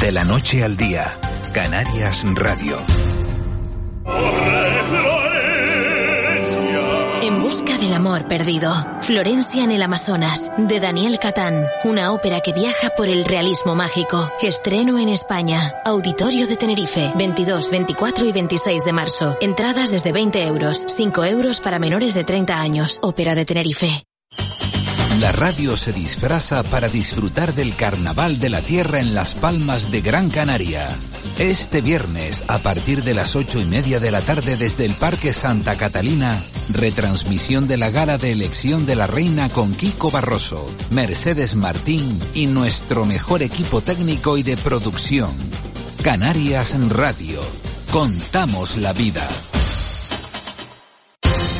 De la noche al día, Canarias Radio. En busca del amor perdido. Florencia en el Amazonas, de Daniel Catán. Una ópera que viaja por el realismo mágico. Estreno en España. Auditorio de Tenerife, 22, 24 y 26 de marzo. Entradas desde 20 euros, 5 euros para menores de 30 años. Ópera de Tenerife. La radio se disfraza para disfrutar del Carnaval de la Tierra en Las Palmas de Gran Canaria. Este viernes, a partir de las ocho y media de la tarde desde el Parque Santa Catalina, retransmisión de la gala de elección de la reina con Kiko Barroso, Mercedes Martín y nuestro mejor equipo técnico y de producción. Canarias Radio. Contamos la vida.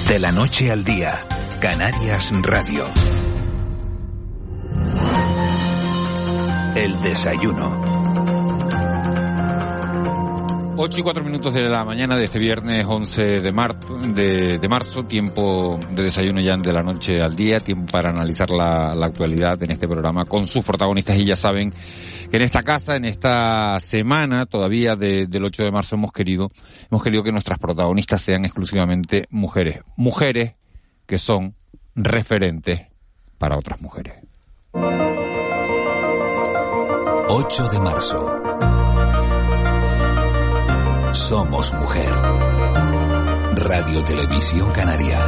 De la noche al día, Canarias Radio. El desayuno. 8 y 4 minutos de la mañana de este viernes 11 de, marzo, de, marzo, tiempo de desayuno ya de la noche al día, tiempo para analizar la, actualidad en este programa con sus protagonistas y ya saben que en esta casa, en esta semana todavía de, del 8 de marzo hemos querido, hemos querido que nuestras protagonistas sean exclusivamente mujeres, mujeres que son referentes para otras mujeres. 8 de marzo. Somos mujer. Radio Televisión Canaria.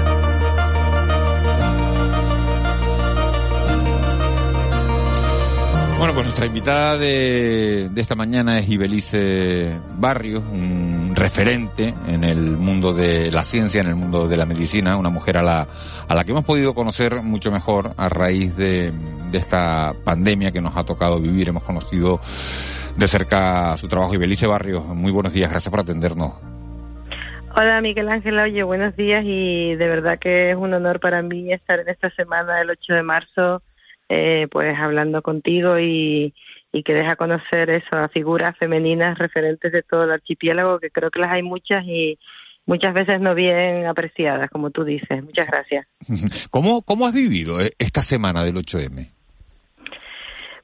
Bueno, pues nuestra invitada de, esta mañana es Ibelice Barrios, un referente en el mundo de la ciencia, en el mundo de la medicina, una mujer a la, a la que hemos podido conocer mucho mejor a raíz de, de esta pandemia que nos ha tocado vivir. Hemos conocido de cerca su trabajo. Ibelice Barrios, muy buenos días, gracias por atendernos. Hola Miguel Ángel, oye, buenos días y de verdad que es un honor para mí estar en esta semana del 8 de marzo, eh, pues hablando contigo y, y que deja conocer eso a figuras femeninas referentes de todo el archipiélago, que creo que las hay muchas y muchas veces no bien apreciadas, como tú dices. Muchas gracias. ¿Cómo, cómo has vivido eh, esta semana del 8M?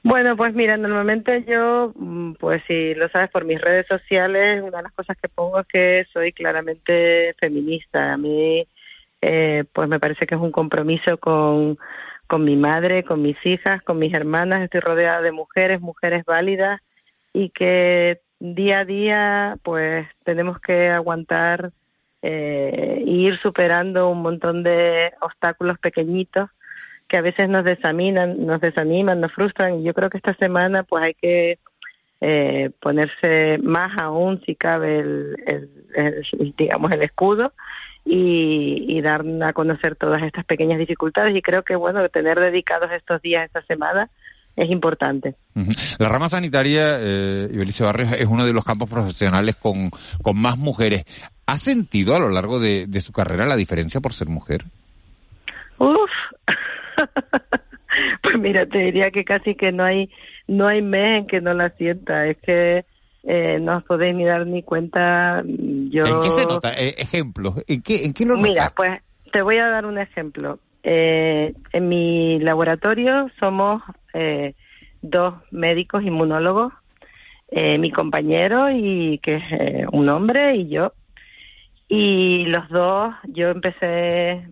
Bueno, pues mira, normalmente yo, mm, pues si lo sabes por mis redes sociales, una de las cosas que pongo es que soy claramente feminista. A mí, eh, pues me parece que es un compromiso con, con mi madre, con mis hijas, con mis hermanas. Estoy rodeada de mujeres, mujeres válidas y que día a día, pues tenemos que aguantar eh, e ir superando un montón de obstáculos pequeñitos que a veces nos desaniman, nos desaniman, nos frustran. Y yo creo que esta semana pues hay que eh, ponerse más aún, si cabe, el, el, el, digamos, el escudo y, y, dar a conocer todas estas pequeñas dificultades. Y creo que, bueno, tener dedicados estos días, esta semana, es importante. La rama sanitaria, eh, Ibelice Barrios, es uno de los campos profesionales con, con más mujeres. ¿Ha sentido a lo largo de, de su carrera la diferencia por ser mujer? Uf, pues mira, te diría que casi que no hay no hay mes en que no la sienta. Es que eh, no os podéis ni dar ni cuenta. Yo... ¿En qué se nota? Eh, ejemplos. ¿En qué, en qué lo Mira, nota? pues te voy a dar un ejemplo. Eh, en mi laboratorio somos eh, dos médicos inmunólogos, eh, mi compañero y que es un hombre y yo y los dos, yo empecé,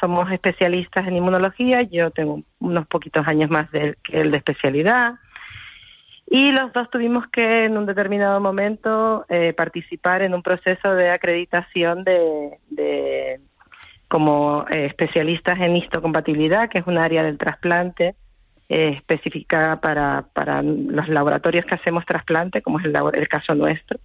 somos especialistas en inmunología, yo tengo unos poquitos años más de, que el de especialidad, y los dos tuvimos que en un determinado momento eh, participar en un proceso de acreditación de, de como eh, especialistas en histocompatibilidad, que es un área del trasplante eh, específica para, para los laboratorios que hacemos trasplante, como es el, el caso nuestro.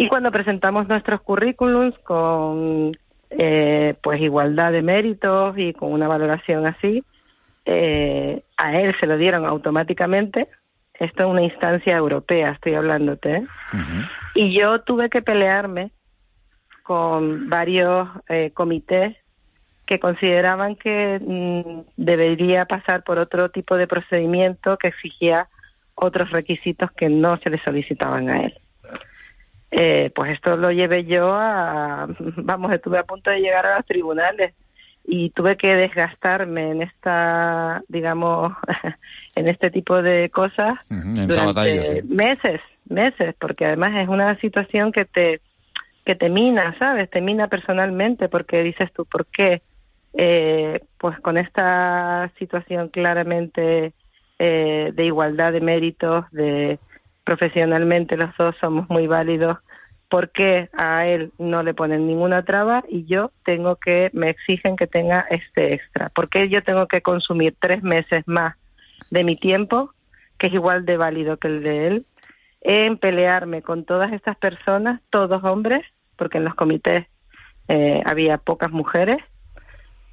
Y cuando presentamos nuestros currículums con eh, pues igualdad de méritos y con una valoración así, eh, a él se lo dieron automáticamente. Esto es una instancia europea, estoy hablándote. ¿eh? Uh -huh. Y yo tuve que pelearme con varios eh, comités que consideraban que mm, debería pasar por otro tipo de procedimiento que exigía otros requisitos que no se le solicitaban a él eh, pues esto lo llevé yo a, vamos, estuve a punto de llegar a los tribunales y tuve que desgastarme en esta, digamos, en este tipo de cosas durante meses, meses, porque además es una situación que te que te mina, ¿sabes? Te mina personalmente porque dices tú, ¿por qué? Eh, pues con esta situación claramente eh, de igualdad de méritos, de profesionalmente los dos somos muy válidos, ¿por qué a él no le ponen ninguna traba y yo tengo que, me exigen que tenga este extra? ¿Por qué yo tengo que consumir tres meses más de mi tiempo, que es igual de válido que el de él, en pelearme con todas estas personas, todos hombres, porque en los comités eh, había pocas mujeres,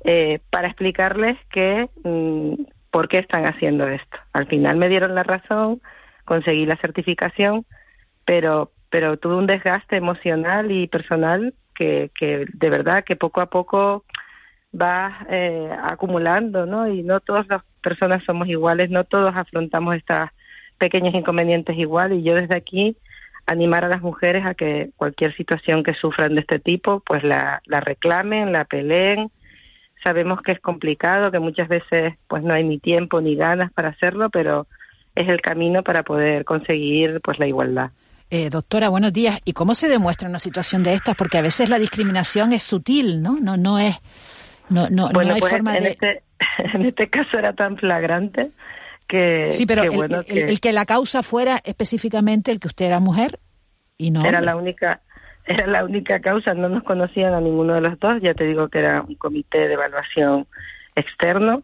eh, para explicarles que mm, por qué están haciendo esto. Al final me dieron la razón, conseguí la certificación, pero pero tuve un desgaste emocional y personal que, que de verdad que poco a poco va eh, acumulando, ¿no? Y no todas las personas somos iguales, no todos afrontamos estos pequeños inconvenientes igual y yo desde aquí animar a las mujeres a que cualquier situación que sufran de este tipo, pues la, la reclamen, la peleen. Sabemos que es complicado, que muchas veces pues no hay ni tiempo ni ganas para hacerlo, pero es el camino para poder conseguir pues la igualdad. Eh, doctora, buenos días. ¿Y cómo se demuestra una situación de estas? Porque a veces la discriminación es sutil, ¿no? No, no es, no, no, no hay pues forma en de. Este, en este caso era tan flagrante que. Sí, pero el, que... la causa fuera específicamente el que usted era mujer y no. Era la única, era la única causa. No nos conocían a ninguno de los dos. Ya te digo que era un comité de evaluación externo.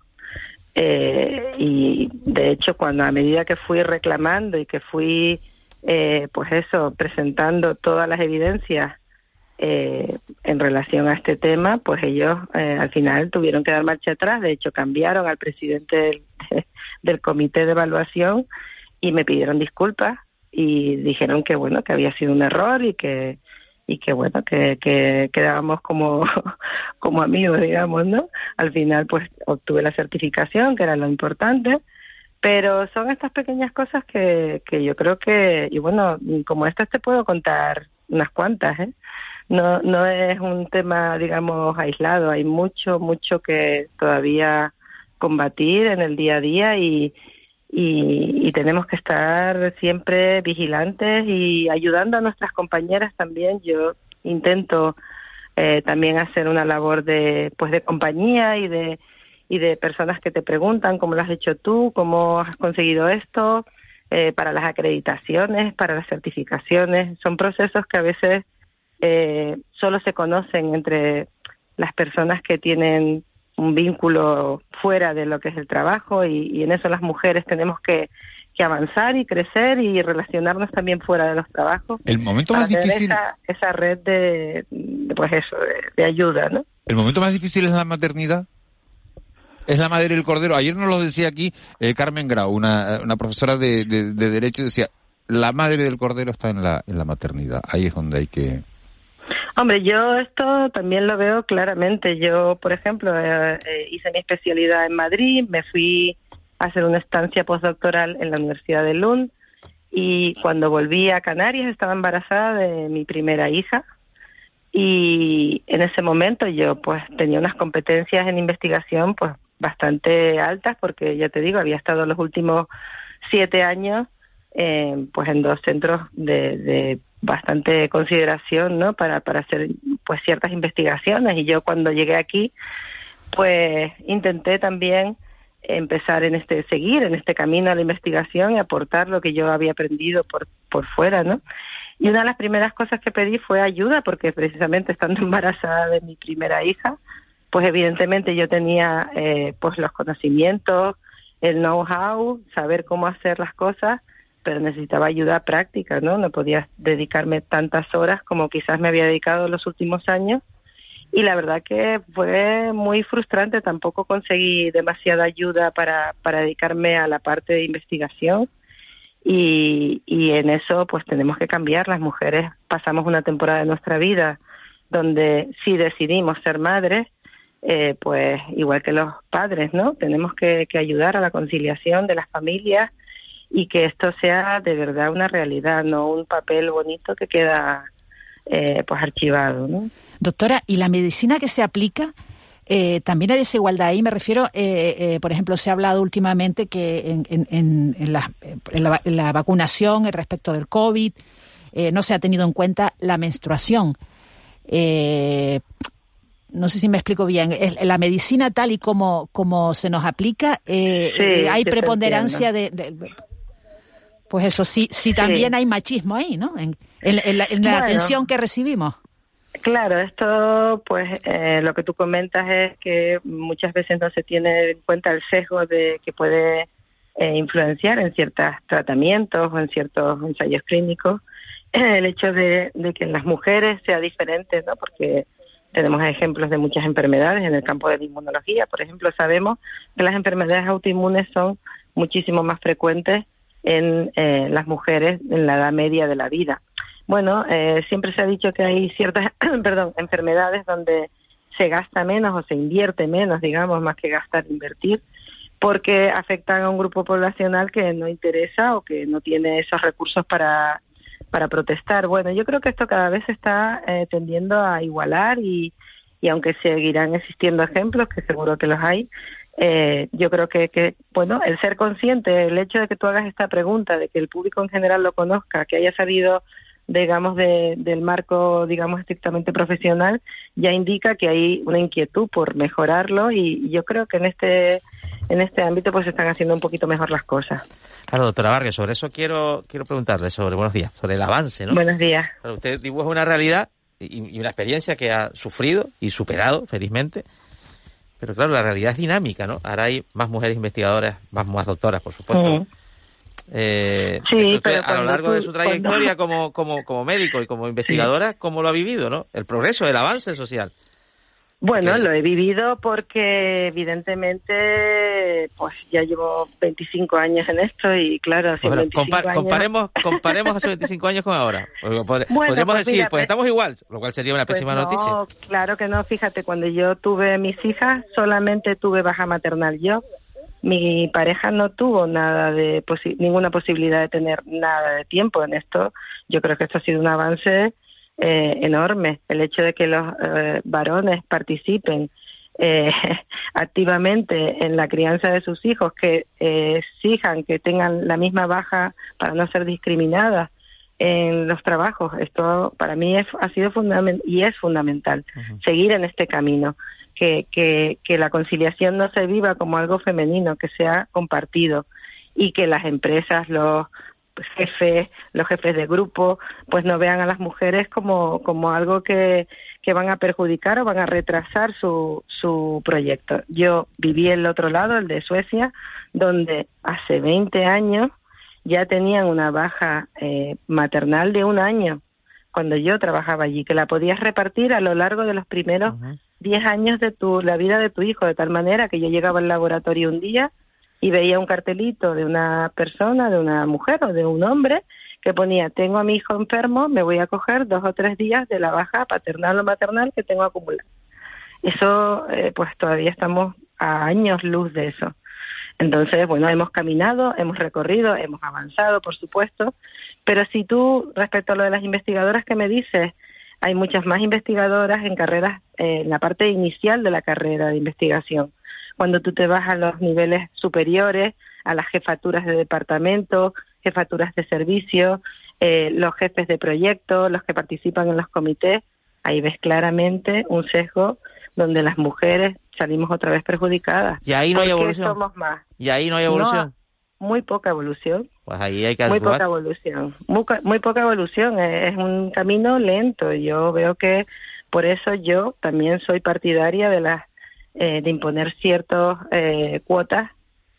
Eh, y de hecho, cuando a medida que fui reclamando y que fui eh, pues eso, presentando todas las evidencias eh, en relación a este tema, pues ellos eh, al final tuvieron que dar marcha atrás. De hecho, cambiaron al presidente del, comité de evaluación y me pidieron disculpas y dijeron que bueno, que había sido un error y que y que bueno, que, que quedábamos como, como amigos, digamos, ¿no? Al final, pues obtuve la certificación, que era lo importante, pero son estas pequeñas cosas que, que yo creo que, y bueno, como estas te puedo contar unas cuantas, ¿eh? No, no es un tema, digamos, aislado, hay mucho, mucho que todavía combatir en el día a día y, y, tenemos que estar siempre vigilantes y ayudando a nuestras compañeras también. Yo intento eh, también hacer una labor de, pues, de compañía y de y de personas que te preguntan cómo lo has hecho tú, cómo has conseguido esto, eh, para las acreditaciones, para las certificaciones. Son procesos que a veces eh, solo se conocen entre las personas que tienen un vínculo fuera de lo que es el trabajo y, en eso las mujeres tenemos que, avanzar y crecer y relacionarnos también fuera de los trabajos. El momento más difícil. Esa, red de, pues eso, de ayuda, ¿no? El momento más difícil es la maternidad es la madre del cordero. Ayer nos lo decía aquí eh, Carmen Grau, una, una profesora de, de, Derecho, decía, la madre del cordero está en la, en la maternidad. Ahí es donde hay que... Hombre, yo esto también lo veo claramente. Yo, por ejemplo, eh, eh, hice mi especialidad en Madrid, me fui a hacer una estancia postdoctoral en la Universidad de Lund y cuando volví a Canarias estaba embarazada de mi primera hija y en ese momento yo pues tenía unas competencias en investigación pues bastante altas porque ya te digo había estado los últimos siete años eh, pues en dos centros de, bastante consideración no para para hacer pues ciertas investigaciones. Y yo cuando llegué aquí pues intenté también empezar en este seguir en este camino a la investigación y aportar lo que yo había aprendido por por fuera no y una de las primeras cosas que pedí fue ayuda porque precisamente estando embarazada de mi primera hija pues evidentemente yo tenía eh, pues los conocimientos, el know-how, saber cómo hacer las cosas, pero necesitaba ayuda práctica, ¿no? No podía dedicarme tantas horas como quizás me había dedicado los últimos años. Y la verdad que fue muy frustrante, tampoco conseguí demasiada ayuda para, para dedicarme a la parte de investigación. Y, y en eso pues tenemos que cambiar. Las mujeres pasamos una temporada de nuestra vida donde si decidimos ser madres, eh, pues igual que los padres, ¿no? Tenemos que, ayudar a la conciliación de las familias y que esto sea de verdad una realidad, no un papel bonito que queda eh, pues archivado, ¿no? Doctora, ¿y la medicina que se aplica eh, también hay desigualdad ahí. Me refiero, eh, eh, por ejemplo, se ha hablado últimamente que en, en, en, la, la, vacunación respecto del COVID no se ha tenido en cuenta la menstruación. no sé si me explico bien. La medicina tal y como, como se nos aplica, hay preponderancia de, Pues eso sí, sí también hay machismo ahí, ¿no? En, la, atención que recibimos. Claro, esto, pues, eh, lo que tú comentas es que muchas veces no se tiene en cuenta el sesgo de que puede eh, influenciar en ciertos tratamientos o en ciertos ensayos clínicos el hecho de, que en las mujeres sea diferente, ¿no? Porque tenemos ejemplos de muchas enfermedades en el campo de la inmunología. Por ejemplo, sabemos que las enfermedades autoinmunes son muchísimo más frecuentes en eh, las mujeres en la edad media de la vida. Bueno, eh, siempre se ha dicho que hay ciertas, perdón, enfermedades donde se gasta menos o se invierte menos, digamos, más que gastar, invertir, porque afectan a un grupo poblacional que no interesa o que no tiene esos recursos para, para protestar. Bueno, yo creo que esto cada vez está eh, tendiendo a igualar y, y aunque seguirán existiendo ejemplos, que seguro que los hay, eh, yo creo que, que, bueno, el ser consciente, el hecho de que tú hagas esta pregunta, de que el público en general lo conozca, que haya sabido digamos, de, del marco, digamos, estrictamente profesional, ya indica que hay una inquietud por mejorarlo y, yo creo que en este en este ámbito pues están haciendo un poquito mejor las cosas. Claro, doctora Vargas, sobre eso quiero quiero preguntarle, sobre, buenos días, sobre el avance, ¿no? Buenos días. usted dibuja una realidad y, una experiencia que ha sufrido y superado, felizmente, pero claro, la realidad es dinámica, ¿no? Ahora hay más mujeres investigadoras, más, más doctoras, por supuesto. Eh, sí, a lo largo de su trayectoria como, como, como médico y como investigadora, ¿cómo lo ha vivido, no? El progreso, el avance social. Bueno, lo he vivido porque evidentemente pues ya llevo 25 años en esto y claro, hace bueno, comparemos, comparemos hace 25 años con ahora. podríamos pues decir, pues estamos igual, lo cual sería una pues pésima noticia. Claro que no, fíjate, cuando yo tuve mis hijas solamente tuve baja maternal yo mi pareja no tuvo nada de ninguna posibilidad de tener nada de tiempo en esto. Yo creo que esto ha sido un avance eh, enorme. El hecho de que los eh, varones participen eh, activamente en la crianza de sus hijos, que exijan que tengan la misma baja para no ser discriminadas en los trabajos. Esto para mí ha sido fundamental y es fundamental seguir en este camino que, que, que la conciliación no se viva como algo femenino, que sea compartido y que las empresas, los jefes, los jefes de grupo, pues no vean a las mujeres como, como algo que, que van a perjudicar o van a retrasar su, su proyecto. Yo viví el otro lado, el de Suecia, donde hace 20 años ya tenían una baja eh, maternal de un año cuando yo trabajaba allí, que la podías repartir a lo largo de los primeros 10 años de tu, la vida de tu hijo, de tal manera que yo llegaba al laboratorio un día y veía un cartelito de una persona, de una mujer o de un hombre que ponía, tengo a mi hijo enfermo, me voy a coger dos o tres días de la baja paternal o maternal que tengo acumulada. Eso, eh, pues todavía estamos a años luz de eso. Entonces, bueno, hemos caminado, hemos recorrido, hemos avanzado, por supuesto, pero si tú, respecto a lo de las investigadoras que me dices, hay muchas más investigadoras en carreras, eh, en la parte inicial de la carrera de investigación. Cuando tú te vas a los niveles superiores, a las jefaturas de departamento, jefaturas de servicio, eh, los jefes de proyecto, los que participan en los comités, ahí ves claramente un sesgo donde las mujeres salimos otra vez perjudicadas. Y ahí no hay evolución. Somos más. Y ahí no hay evolución muy poca evolución. Pues ahí hay que Muy poca evolución. Muy, poca evolución. Es un camino lento. Yo veo que por eso yo también soy partidaria de las eh, de imponer ciertas eh, cuotas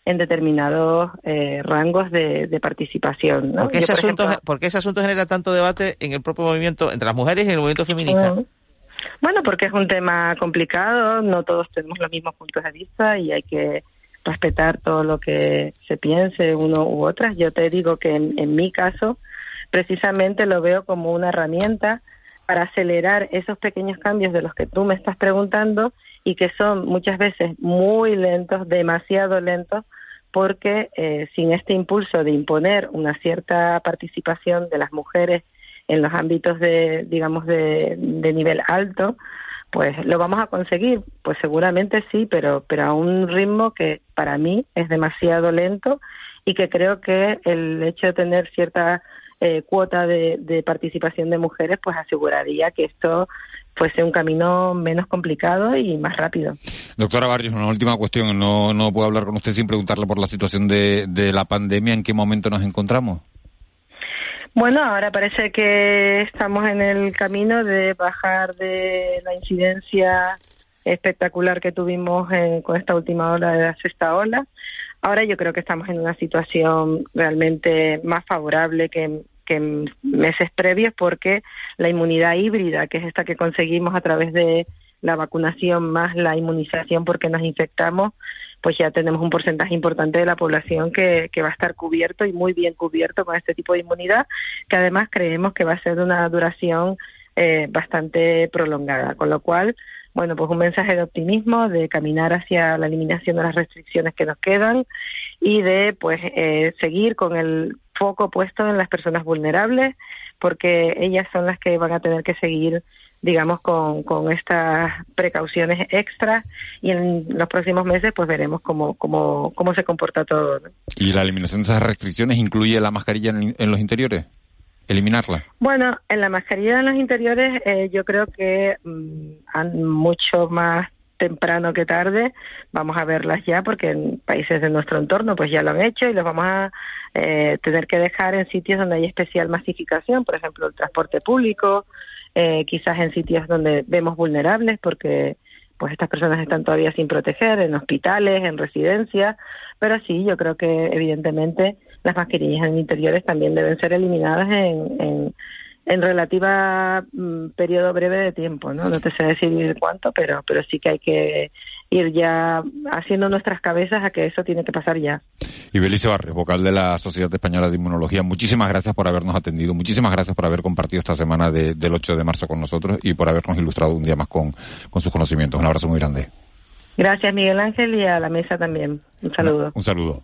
en determinados eh, rangos de, participación. ¿no? ¿Por, qué ese asunto, ese asunto genera tanto debate en el propio movimiento, entre las mujeres y en el movimiento feminista? Bueno, porque es un tema complicado, no todos tenemos los mismos puntos de vista y hay que respetar todo lo que se piense uno u otras. Yo te digo que en, mi caso, precisamente lo veo como una herramienta para acelerar esos pequeños cambios de los que tú me estás preguntando y que son muchas veces muy lentos, demasiado lentos, porque eh, sin este impulso de imponer una cierta participación de las mujeres en los ámbitos de, digamos, de nivel alto, pues lo vamos a conseguir. Pues seguramente sí, pero, pero a un ritmo que para mí es demasiado lento y que creo que el hecho de tener cierta eh, cuota de, de participación de mujeres, pues aseguraría que esto fuese un camino menos complicado y más rápido. Doctora Barrios, una última cuestión. No, no puedo hablar con usted sin preguntarle por la situación de, de la pandemia. ¿En qué momento nos encontramos? Bueno, ahora parece que estamos en el camino de bajar de la incidencia espectacular que tuvimos con esta última ola de la sexta ola. Ahora yo creo que estamos en una situación realmente más favorable que, que meses previos porque la inmunidad híbrida, que es esta que conseguimos a través de la vacunación más la inmunización porque nos infectamos, pues ya tenemos un porcentaje importante de la población que, que va a estar cubierto y muy bien cubierto con este tipo de inmunidad, que además creemos que va a ser de una duración eh, bastante prolongada. Con lo cual, bueno, pues un mensaje de optimismo, de caminar hacia la eliminación de las restricciones que nos quedan y de, pues, eh, seguir con el foco puesto en las personas vulnerables, porque ellas son las que van a tener que seguir digamos, con, con estas precauciones extras y en los próximos meses pues veremos cómo, cómo, cómo se comporta todo. ¿Y la eliminación de esas restricciones incluye la mascarilla en, los interiores? ¿Eliminarla? Bueno, en la mascarilla en los interiores eh, yo creo que mm, mucho más temprano que tarde vamos a verlas ya porque en países de nuestro entorno pues ya lo han hecho y los vamos a eh, tener que dejar en sitios donde hay especial masificación, por ejemplo el transporte público, eh, quizás en sitios donde vemos vulnerables porque pues estas personas están todavía sin proteger, en hospitales, en residencias, pero sí, yo creo que evidentemente las mascarillas en interiores también deben ser eliminadas en, en, en relativa mm, periodo breve de tiempo, ¿no? No te sé decir cuánto, pero, pero sí que hay que ir ya haciendo nuestras cabezas a que eso tiene que pasar ya. Y Belice Barres, vocal de la Sociedad Española de Inmunología, muchísimas gracias por habernos atendido, muchísimas gracias por haber compartido esta semana del 8 de marzo con nosotros y por habernos ilustrado un día más con, con sus conocimientos. Un abrazo muy grande. Gracias Miguel Ángel y a la mesa también. Un saludo. un saludo.